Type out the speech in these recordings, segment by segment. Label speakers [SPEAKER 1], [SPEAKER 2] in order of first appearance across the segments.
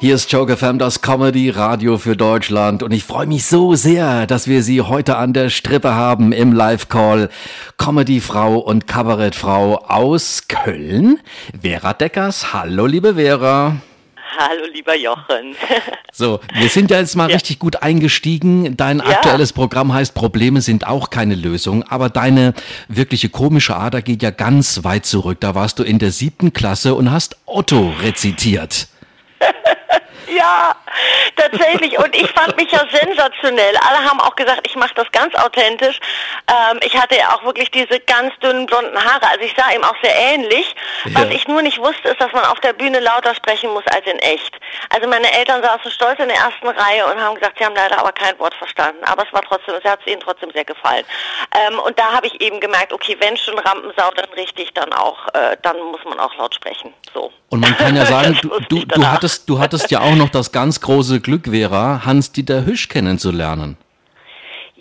[SPEAKER 1] Hier ist Joke FM, das Comedy-Radio für Deutschland und ich freue mich so sehr, dass wir Sie heute an der Strippe haben im Live-Call. Comedy-Frau und Kabarettfrau aus Köln, Vera Deckers. Hallo, liebe Vera.
[SPEAKER 2] Hallo, lieber Jochen.
[SPEAKER 1] so, wir sind ja jetzt mal ja. richtig gut eingestiegen. Dein ja. aktuelles Programm heißt Probleme sind auch keine Lösung, aber deine wirkliche komische Ader geht ja ganz weit zurück. Da warst du in der siebten Klasse und hast Otto rezitiert.
[SPEAKER 2] Ja, tatsächlich. Und ich fand mich ja sensationell. Alle haben auch gesagt, ich mache das ganz authentisch. Ähm, ich hatte ja auch wirklich diese ganz dünnen blonden Haare. Also ich sah ihm auch sehr ähnlich. Ja. Was ich nur nicht wusste, ist, dass man auf der Bühne lauter sprechen muss als in echt. Also meine Eltern saßen stolz in der ersten Reihe und haben gesagt, sie haben leider aber kein Wort verstanden. Aber es war trotzdem, es hat ihnen trotzdem sehr gefallen. Ähm, und da habe ich eben gemerkt, okay, wenn schon Rampensau, dann richtig, dann auch, äh, dann muss man auch laut sprechen. So.
[SPEAKER 1] Und man kann ja sagen, du, du, du, hattest, du hattest ja auch noch das ganz große Glück, Vera, Hans-Dieter Hüsch kennenzulernen.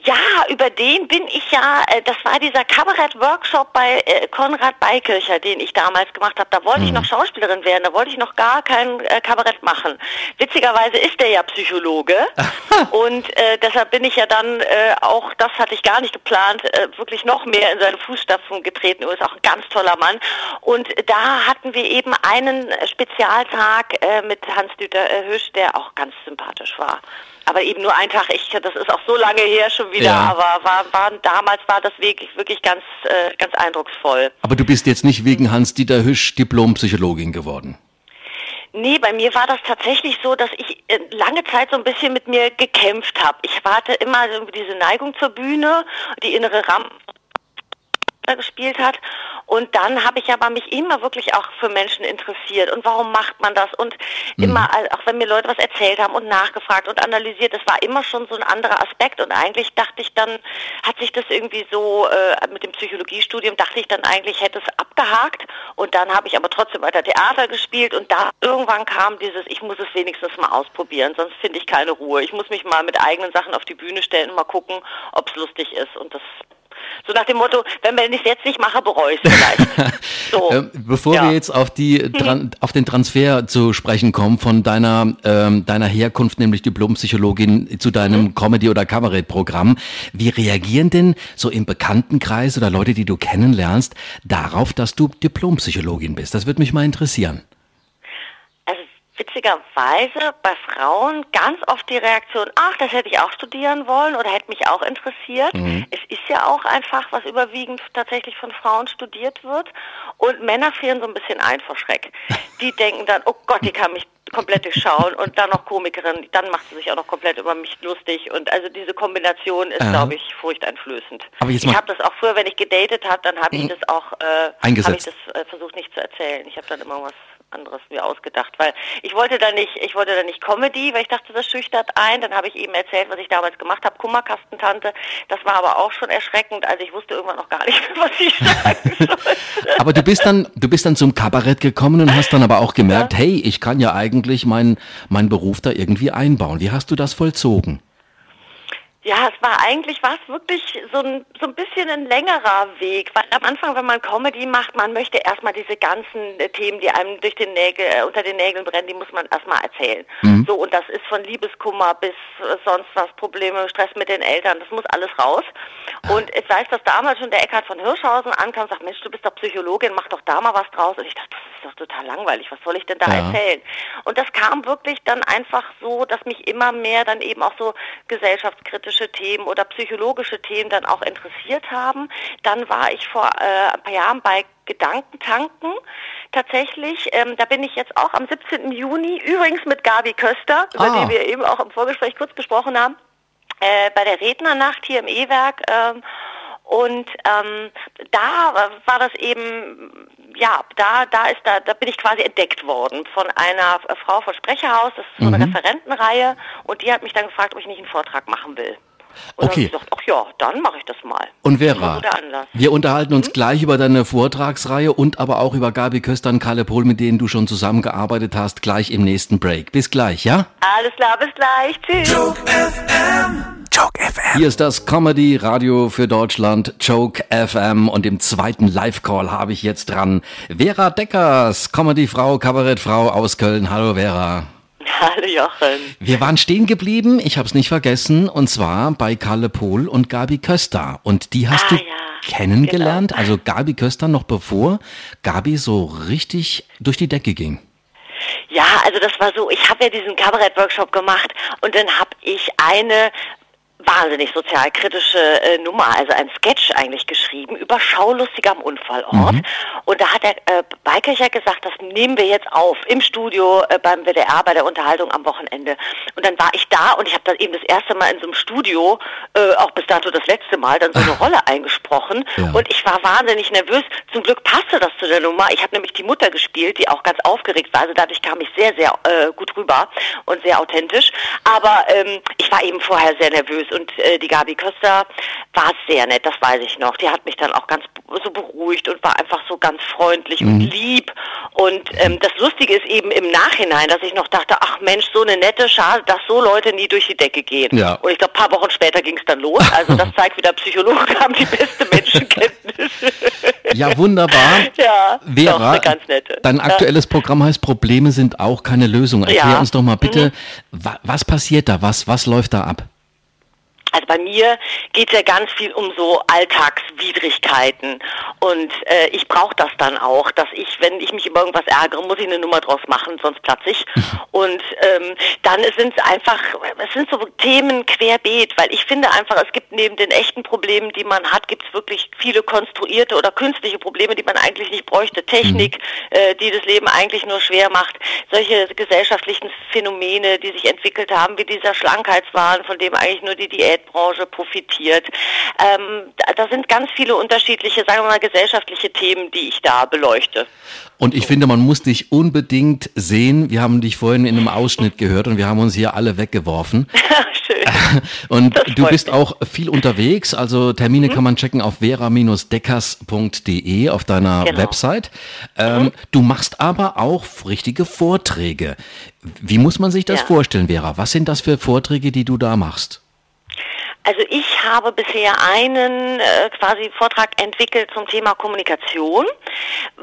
[SPEAKER 2] Ja, über den bin ich ja, äh, das war dieser Kabarett-Workshop bei äh, Konrad Beikircher, den ich damals gemacht habe. Da wollte mhm. ich noch Schauspielerin werden, da wollte ich noch gar kein äh, Kabarett machen. Witzigerweise ist er ja Psychologe und äh, deshalb bin ich ja dann äh, auch, das hatte ich gar nicht geplant, äh, wirklich noch mehr in seine Fußstapfen getreten. Er ist auch ein ganz toller Mann. Und da hatten wir eben einen Spezialtag mit Hans-Dieter Hüsch, der auch ganz sympathisch war aber eben nur ein Tag. Ich, das ist auch so lange her schon wieder, ja. aber war, war, damals war das wirklich, wirklich ganz, äh, ganz eindrucksvoll.
[SPEAKER 1] Aber du bist jetzt nicht wegen Hans-Dieter Hüsch Diplompsychologin geworden?
[SPEAKER 2] Nee, bei mir war das tatsächlich so, dass ich äh, lange Zeit so ein bisschen mit mir gekämpft habe. Ich hatte immer so diese Neigung zur Bühne, die innere Rampe gespielt hat. Und dann habe ich aber mich immer wirklich auch für Menschen interessiert. Und warum macht man das? Und mhm. immer, auch wenn mir Leute was erzählt haben und nachgefragt und analysiert, das war immer schon so ein anderer Aspekt. Und eigentlich dachte ich dann, hat sich das irgendwie so äh, mit dem Psychologiestudium, dachte ich dann eigentlich, hätte es abgehakt. Und dann habe ich aber trotzdem weiter Theater gespielt. Und da irgendwann kam dieses, ich muss es wenigstens mal ausprobieren, sonst finde ich keine Ruhe. Ich muss mich mal mit eigenen Sachen auf die Bühne stellen und mal gucken, ob es lustig ist. Und das so nach dem Motto, wenn ich es jetzt nicht mache, bereue ich es vielleicht.
[SPEAKER 1] So. ähm, bevor ja. wir jetzt auf, die, mhm. auf den Transfer zu sprechen kommen von deiner, ähm, deiner Herkunft, nämlich Diplompsychologin, zu deinem mhm. Comedy- oder Kabarettprogramm, wie reagieren denn so im Bekanntenkreis oder Leute, die du kennenlernst, darauf, dass du Diplompsychologin bist? Das würde mich mal interessieren
[SPEAKER 2] witzigerweise bei Frauen ganz oft die Reaktion, ach, das hätte ich auch studieren wollen oder hätte mich auch interessiert. Mhm. Es ist ja auch einfach, was überwiegend tatsächlich von Frauen studiert wird. Und Männer frieren so ein bisschen ein vor Schreck. Die denken dann, oh Gott, die kann mich komplett durchschauen und dann noch Komikerin, dann macht sie sich auch noch komplett über mich lustig und also diese Kombination ist, glaube ich, furchteinflößend. Aber ich habe das auch früher, wenn ich gedatet habe, dann habe ich mhm. das auch, äh, habe ich das äh, versucht nicht zu erzählen. Ich habe dann immer was anderes mir ausgedacht, weil ich wollte da nicht, ich wollte da nicht Comedy, weil ich dachte, das schüchtert ein. Dann habe ich eben erzählt, was ich damals gemacht habe, Kummerkastentante. Das war aber auch schon erschreckend. Also ich wusste irgendwann noch gar nicht, was ich sagen
[SPEAKER 1] sollte. aber du bist dann, du bist dann zum Kabarett gekommen und hast dann aber auch gemerkt, ja. hey, ich kann ja eigentlich meinen mein Beruf da irgendwie einbauen. Wie hast du das vollzogen?
[SPEAKER 2] Ja, es war eigentlich was wirklich so ein, so ein bisschen ein längerer Weg, weil am Anfang, wenn man Comedy macht, man möchte erstmal diese ganzen äh, Themen, die einem durch den Nägel, äh, unter den Nägeln brennen, die muss man erstmal erzählen. Mhm. So, und das ist von Liebeskummer bis äh, sonst was, Probleme, Stress mit den Eltern, das muss alles raus. Und ich weiß, dass damals schon der Eckhard von Hirschhausen ankam und sagt, Mensch, du bist doch Psychologin, mach doch da mal was draus. Und ich dachte, das ist doch total langweilig, was soll ich denn da ja. erzählen? Und das kam wirklich dann einfach so, dass mich immer mehr dann eben auch so gesellschaftskritisch psychische Themen oder psychologische Themen dann auch interessiert haben. Dann war ich vor äh, ein paar Jahren bei Gedankentanken tatsächlich. Ähm, da bin ich jetzt auch am 17. Juni, übrigens mit Gabi Köster, über ah. die wir eben auch im Vorgespräch kurz gesprochen haben, äh, bei der Rednernacht hier im E-Werk. Ähm, und ähm, da war das eben, ja, da, da ist da, da bin ich quasi entdeckt worden von einer Frau von Sprecherhaus, das ist so eine mhm. Referentenreihe, und die hat mich dann gefragt, ob ich nicht einen Vortrag machen will. Und okay. dann gesagt, ach ja, dann mache ich das mal.
[SPEAKER 1] Und Vera, wir unterhalten uns mhm. gleich über deine Vortragsreihe und aber auch über Gabi Köster und Kalle Pohl, mit denen du schon zusammengearbeitet hast, gleich im nächsten Break. Bis gleich, ja?
[SPEAKER 2] Alles klar, bis gleich. Tschüss. Joke FM.
[SPEAKER 1] Joke FM. Hier ist das Comedy Radio für Deutschland, Joke FM. Und im zweiten Live-Call habe ich jetzt dran Vera Deckers, Comedy-Frau, Kabarettfrau aus Köln. Hallo Vera.
[SPEAKER 2] Hallo Jochen.
[SPEAKER 1] Wir waren stehen geblieben, ich habe es nicht vergessen, und zwar bei Kalle Pohl und Gabi Köster. Und die hast
[SPEAKER 2] Ah,
[SPEAKER 1] du
[SPEAKER 2] ja,
[SPEAKER 1] kennengelernt, also Gabi Köster noch bevor Gabi so richtig durch die Decke ging.
[SPEAKER 2] Ja, also das war so, ich habe ja diesen Kabarett-Workshop gemacht und dann habe ich eine wahnsinnig sozialkritische äh, Nummer, also ein Sketch eigentlich geschrieben über Schaulustige am Unfallort. Und da hat der äh, Beikircher gesagt, das nehmen wir jetzt auf im Studio äh, beim WDR bei der Unterhaltung am Wochenende. Und dann war ich da und ich habe dann eben das erste Mal in so einem Studio, äh, auch bis dato das letzte Mal, dann so eine Rolle eingesprochen.
[SPEAKER 1] Ja.
[SPEAKER 2] Und ich war wahnsinnig nervös. Zum Glück passte das zu der Nummer. Ich habe nämlich die Mutter gespielt, die auch ganz aufgeregt war. Also dadurch kam ich sehr, sehr äh, gut rüber und sehr authentisch. Aber ähm, ich war eben vorher sehr nervös und äh, die Gabi Köster war sehr nett, das weiß ich noch. Die hat mich dann auch ganz so beruhigt und war einfach so ganz freundlich und lieb. Und ähm, das Lustige ist eben im Nachhinein, dass ich noch dachte, ach Mensch, so eine nette, schade, dass so Leute nie durch die Decke gehen.
[SPEAKER 1] Ja.
[SPEAKER 2] Und ich glaube, ein paar Wochen später ging es dann los. Also das zeigt wieder, Psychologen haben die beste Menschenkenntnis.
[SPEAKER 1] Ja, wunderbar.
[SPEAKER 2] Ja, doch,
[SPEAKER 1] Vera,
[SPEAKER 2] eine ganz nette.
[SPEAKER 1] dein
[SPEAKER 2] Ja.
[SPEAKER 1] aktuelles Programm heißt Probleme sind auch keine Lösung. Erklär
[SPEAKER 2] Ja. Mhm.
[SPEAKER 1] uns doch mal bitte, wa was passiert da? Was, was läuft da ab?
[SPEAKER 2] Also bei mir geht es ja ganz viel um so Alltagswidrigkeiten und äh, ich brauche das dann auch, dass ich, wenn ich mich über irgendwas ärgere, muss ich eine Nummer draus machen, sonst platze ich. und ähm, dann sind es einfach, es sind so Themen querbeet, weil ich finde einfach, es gibt neben den echten Problemen, die man hat, gibt es wirklich viele konstruierte oder künstliche Probleme, die man eigentlich nicht bräuchte. Technik, äh, die das Leben eigentlich nur schwer macht. Solche gesellschaftlichen Phänomene, die sich entwickelt haben, wie dieser Schlankheitswahn, von dem eigentlich nur die Diätbranche profitiert. Ähm, da, sind ganz viele unterschiedliche, sagen wir mal, gesellschaftliche Themen, die ich da beleuchte.
[SPEAKER 1] Und ich finde, man muss dich unbedingt sehen. Wir haben dich vorhin in einem Ausschnitt gehört und wir haben uns hier alle weggeworfen.
[SPEAKER 2] Schön.
[SPEAKER 1] Und du bist
[SPEAKER 2] mich. Mhm.
[SPEAKER 1] auch viel unterwegs. Also Termine kann man checken auf vera-deckers.de auf deiner
[SPEAKER 2] Genau.
[SPEAKER 1] Website. Ähm, Du machst aber auch richtige Vorträge. Wie muss man sich das
[SPEAKER 2] Ja.
[SPEAKER 1] vorstellen, Vera? Was sind das für Vorträge, die du da machst?
[SPEAKER 2] Also ich habe bisher einen äh, quasi Vortrag entwickelt zum Thema Kommunikation,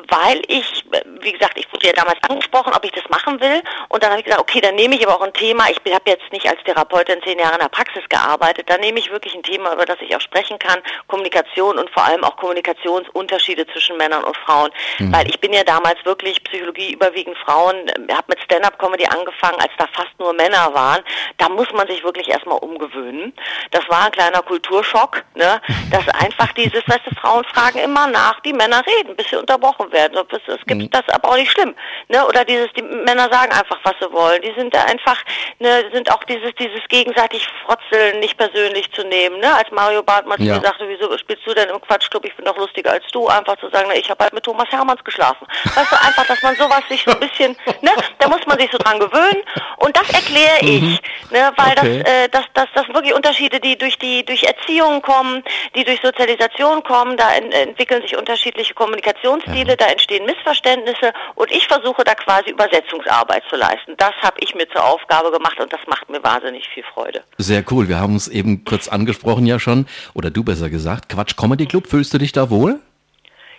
[SPEAKER 2] weil ich, wie gesagt, ich wurde ja damals angesprochen, ob ich das machen will. Und dann habe ich gesagt, okay, dann nehme ich aber auch ein Thema. Ich habe jetzt nicht als Therapeutin zehn Jahre in der Praxis gearbeitet. Dann nehme ich wirklich ein Thema, über das ich auch sprechen kann. Kommunikation und vor allem auch Kommunikationsunterschiede zwischen Männern und Frauen. Weil ich bin ja damals wirklich Psychologie überwiegend Frauen, habe mit Stand-up-Comedy angefangen, als da fast nur Männer waren. Da muss man sich wirklich erstmal umgewöhnen. Das war ein kleiner Kulturschock, ne? Dass einfach dieses, weißt du, Frauen fragen immer nach, die Männer reden, bis sie unterbrochen werden. Es es gibt das aber auch nicht schlimm, ne? Oder dieses, die Männer sagen einfach, was sie wollen. Die sind da einfach, ne, sind auch dieses, dieses gegenseitig Frotzeln nicht persönlich zu nehmen, ne? Als Mario zu
[SPEAKER 1] Ja.
[SPEAKER 2] sagte, wieso spielst du denn im Quatschclub? Ich bin doch lustiger als du. Einfach zu sagen, na, ich habe halt mit Thomas Hermanns geschlafen. Weißt du, einfach, dass man sowas sich so ein bisschen, ne? Da muss man sich so dran gewöhnen. Und das erkläre ich, ne? Weil
[SPEAKER 1] Okay.
[SPEAKER 2] das, äh, das, das, das sind wirklich Unterschiede, die durch die, durch Erziehung kommen, die durch Sozialisation kommen. Da en, entwickeln sich unterschiedliche Kommunikationsstile, da entstehen Missverständnisse. Und ich versuche da quasi Übersetzungsarbeit zu leisten. Das habe ich mir zur Aufgabe gemacht und das macht mir wahnsinnig viel Freude.
[SPEAKER 1] Sehr cool. Wir haben uns eben kurz angesprochen ja schon, oder du besser gesagt. Quatsch Comedy Club, fühlst du dich da wohl?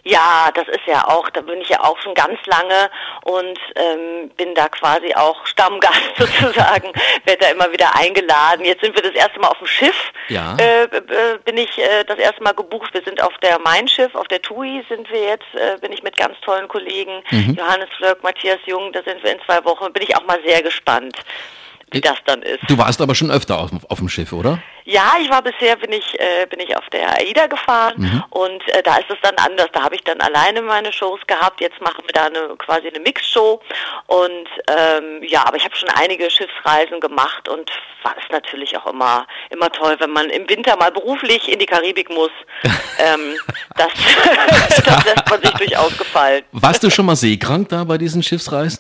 [SPEAKER 2] Ja, das ist ja auch, da bin ich ja auch schon ganz lange und ähm, bin da quasi auch Stammgast sozusagen, werde da immer wieder eingeladen. Jetzt sind wir das erste Mal auf dem Schiff,
[SPEAKER 1] Ja.
[SPEAKER 2] äh, bin ich äh, das erste Mal gebucht. Wir sind auf der Mein Schiff, auf der TUI sind wir jetzt, äh, bin ich mit ganz tollen Kollegen, Johannes Flöck, Matthias Jung, da sind wir in zwei Wochen, bin ich auch mal sehr gespannt, wie das dann ist.
[SPEAKER 1] Du warst aber schon öfter auf, auf dem Schiff, oder?
[SPEAKER 2] Ja, ich war bisher bin ich äh, bin ich auf der AIDA gefahren und äh, da ist es dann anders. Da habe ich dann alleine meine Shows gehabt. Jetzt machen wir da eine quasi eine Mixshow und ähm, ja, aber ich habe schon einige Schiffsreisen gemacht und war es natürlich auch immer immer toll, wenn man im Winter mal beruflich in die Karibik muss. ähm, das, das lässt man sich durchaus gefallen.
[SPEAKER 1] Warst du schon mal seekrank da bei diesen Schiffsreisen?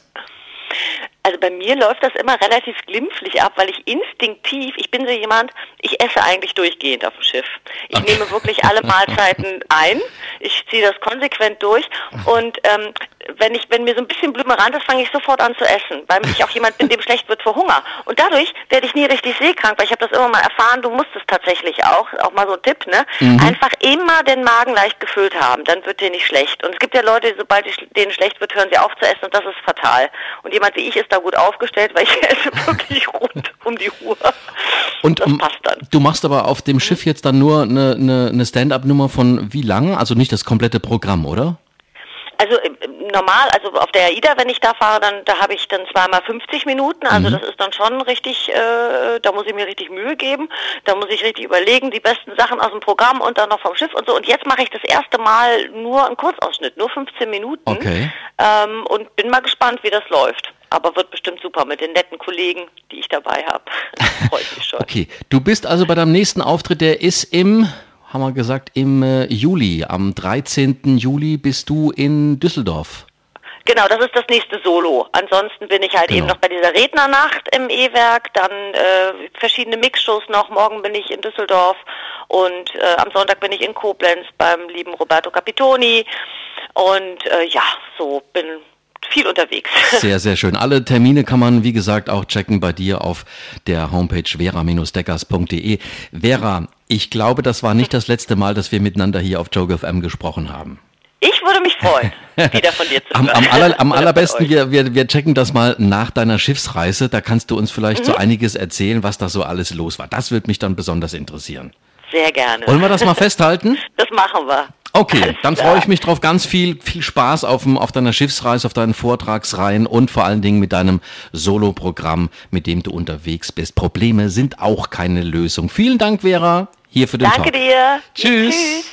[SPEAKER 2] Also bei mir läuft das immer relativ glimpflich ab, weil ich instinktiv, ich bin so jemand, ich esse eigentlich durchgehend auf dem Schiff. Ich nehme wirklich alle Mahlzeiten ein, ich ziehe das konsequent durch. Und ähm, wenn ich, wenn mir so ein bisschen Blümerand ist, fange ich sofort an zu essen, weil ich auch jemand bin, dem schlecht wird vor Hunger. Und dadurch werde ich nie richtig seekrank, weil ich habe das immer mal erfahren, du musst es tatsächlich auch, auch mal so ein Tipp, ne? Mhm. Einfach immer den Magen leicht gefüllt haben, dann wird dir nicht schlecht. Und es gibt ja Leute, sobald denen schlecht wird, hören sie auf zu essen und das ist fatal. Und jemand wie ich ist da gut aufgestellt, weil ich esse wirklich rund um die Uhr.
[SPEAKER 1] Und das passt dann. du machst aber auf dem Schiff jetzt dann nur eine, eine, eine Stand-up-Nummer von wie lang? Also nicht das komplette Programm, oder?
[SPEAKER 2] Also äh, normal, also auf der AIDA, wenn ich da fahre, dann da habe ich dann zweimal 50 Minuten. Also mhm. das ist dann schon richtig, äh, da muss ich mir richtig Mühe geben. Da muss ich richtig überlegen, die besten Sachen aus dem Programm und dann noch vom Schiff und so. Und jetzt mache ich das erste Mal nur einen Kurzausschnitt, nur 15 Minuten.
[SPEAKER 1] Okay.
[SPEAKER 2] Ähm, und bin mal gespannt, wie das läuft. Aber wird bestimmt super mit den netten Kollegen, die ich dabei habe. Freut mich schon.
[SPEAKER 1] Okay, du bist also bei deinem nächsten Auftritt, der ist im haben wir gesagt, im äh, Juli. Am 13. Juli bist du in Düsseldorf.
[SPEAKER 2] Genau, das ist das nächste Solo. Ansonsten bin ich halt genau. eben noch bei dieser Rednernacht im E-Werk, dann äh, verschiedene Mixshows noch. Morgen bin ich in Düsseldorf und äh, am Sonntag bin ich in Koblenz beim lieben Roberto Capitoni. Und äh, ja, so bin viel unterwegs.
[SPEAKER 1] Sehr, sehr schön. Alle Termine kann man, wie gesagt, auch checken bei dir auf der Homepage vera-deckers.de. Vera, ich glaube, das war nicht das letzte Mal, dass wir miteinander hier auf Joke FM gesprochen haben.
[SPEAKER 2] Ich würde mich freuen, wieder von dir zu
[SPEAKER 1] hören. Am, am, aller, am allerbesten, wir, wir, wir checken das mal nach deiner Schiffsreise. Da kannst du uns vielleicht mhm. so einiges erzählen, was da so alles los war. Das würde mich dann besonders interessieren.
[SPEAKER 2] Sehr gerne.
[SPEAKER 1] Wollen wir das mal festhalten?
[SPEAKER 2] Das machen wir.
[SPEAKER 1] Okay, dann freue ich mich drauf. Ganz viel, viel Spaß auf, auf deiner Schiffsreise, auf deinen Vortragsreihen und vor allen Dingen mit deinem Soloprogramm, mit dem du unterwegs bist. Probleme sind auch keine Lösung. Vielen Dank, Vera, hier für den
[SPEAKER 2] Danke
[SPEAKER 1] Talk.
[SPEAKER 2] dir.
[SPEAKER 1] Tschüss. Tschüss.